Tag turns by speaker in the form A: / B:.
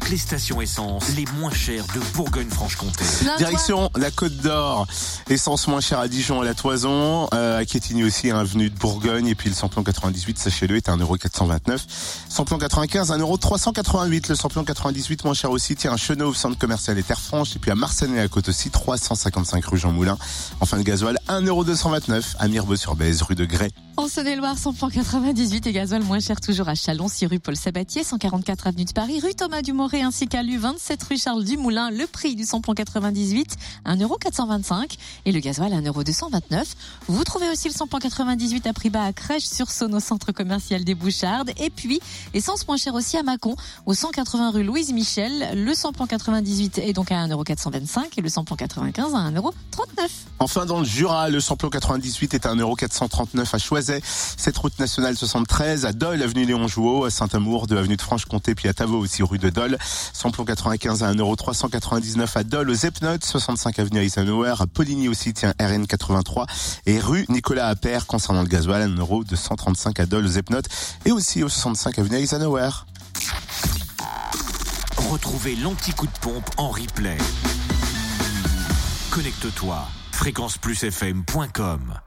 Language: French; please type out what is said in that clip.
A: Toutes les stations essence les moins chères de Bourgogne-Franche-Comté.
B: Direction la Côte d'Or. Essence moins chère à Dijon à la Toison. Euh, à Quétigny aussi, un avenue de Bourgogne. Et puis le samplon 98, sachez-le, est à 1,429€. Samplon 95, 1,388€. Le samplon 98 moins cher aussi. Tiens, à Chenauve, centre commercial et Terre Franche. Et puis à Marseille à Côte aussi, 355 rue Jean Moulin. Enfin, le gasoil, 1,229€ à Mirbeau-sur-Bèze, rue de Grès.
C: En Saône-et-Loire, samplon 98 et gasoil moins cher toujours à Chalon, 6 rue Paul Sabatier, 144 avenue de Paris, rue Thomas Dumoré ainsi qu'à Lu 27 rue Charles Dumoulin. Le prix du samplon 98, 1,425€ et le gasoil 1,229€. Vous trouvez aussi le samplon 98 à prix bas à Crèche sur Saône au centre commercial des Bouchardes. Et puis, essence moins chère aussi à Mâcon, au 180 rue Louise Michel. Le samplon 98 est donc à 1,425€ et le samplon 95 à 1,39€.
B: Enfin, dans le Jura, le samplon 98 est à 1,439€ à Choiset. Cette route nationale 73 à Dole, avenue Léon Jouot, à Saint-Amour, de avenue de Franche-Comté, puis à Tavaux aussi rue de Dole. Samplon 95 à 1,399€ à Dole, aux Epnotes, 65 avenue Eisenhower, à Poligny aussi, tiens, RN 83, et rue Nicolas Appert, concernant le gasoil, 1,235€ à Dole, aux Epnotes, et aussi au 65 avenue Eisenhower.
A: Retrouvez l'anti-coup de pompe en replay. Connecte-toi fréquenceplusfm.com